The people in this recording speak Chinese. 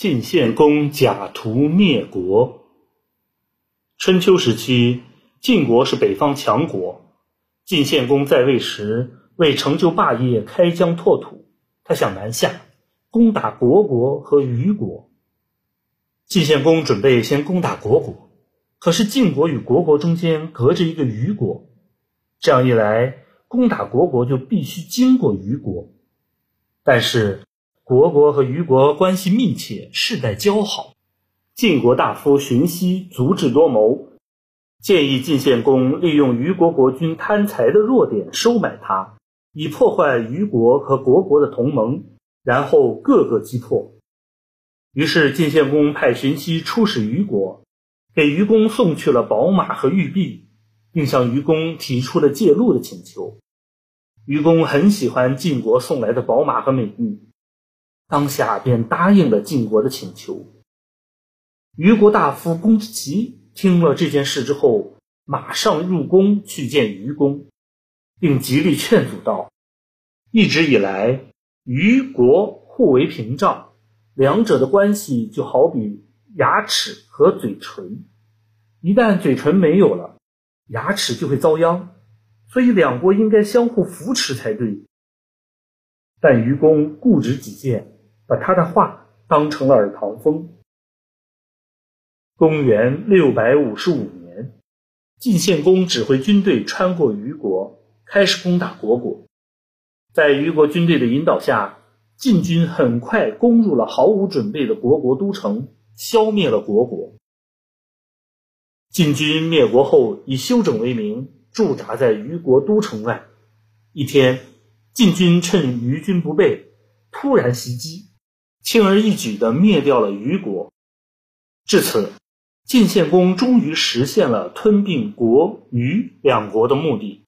晋献公假途灭国。春秋时期，晋国是北方强国。晋献公在位时，为成就霸业，开疆拓土，他想南下攻打虢国和虞国。晋献公准备先攻打虢国，可是晋国与虢国中间隔着一个虞国，这样一来，攻打虢国就必须经过虞国。但是，虢国和虞国关系密切，世代交好。晋国大夫荀息足智多谋，建议晋献公利用虞国国君贪财的弱点收买他，以破坏虞国和虢国的同盟，然后各个击破。于是晋献公派荀息出使虞国，给虞公送去了宝马和玉璧，并向虞公提出了借路的请求。虞公很喜欢晋国送来的宝马和美玉。当下便答应了晋国的请求。虞国大夫公之奇听了这件事之后，马上入宫去见虞公，并极力劝阻道：“一直以来，虞国互为屏障，两者的关系就好比牙齿和嘴唇，一旦嘴唇没有了，牙齿就会遭殃，所以两国应该相互扶持才对。”但虞公固执己见。把他的话当成了耳旁风。公元六百五十五年，晋献公指挥军队穿过虞国，开始攻打虢国。在虞国军队的引导下，晋军很快攻入了毫无准备的虢国都城，消灭了虢国。晋军灭国后，以休整为名，驻扎在虞国都城外。一天，晋军趁虞军不备，突然袭击。轻而易举地灭掉了虞国，至此，晋献公终于实现了吞并国虞两国的目的。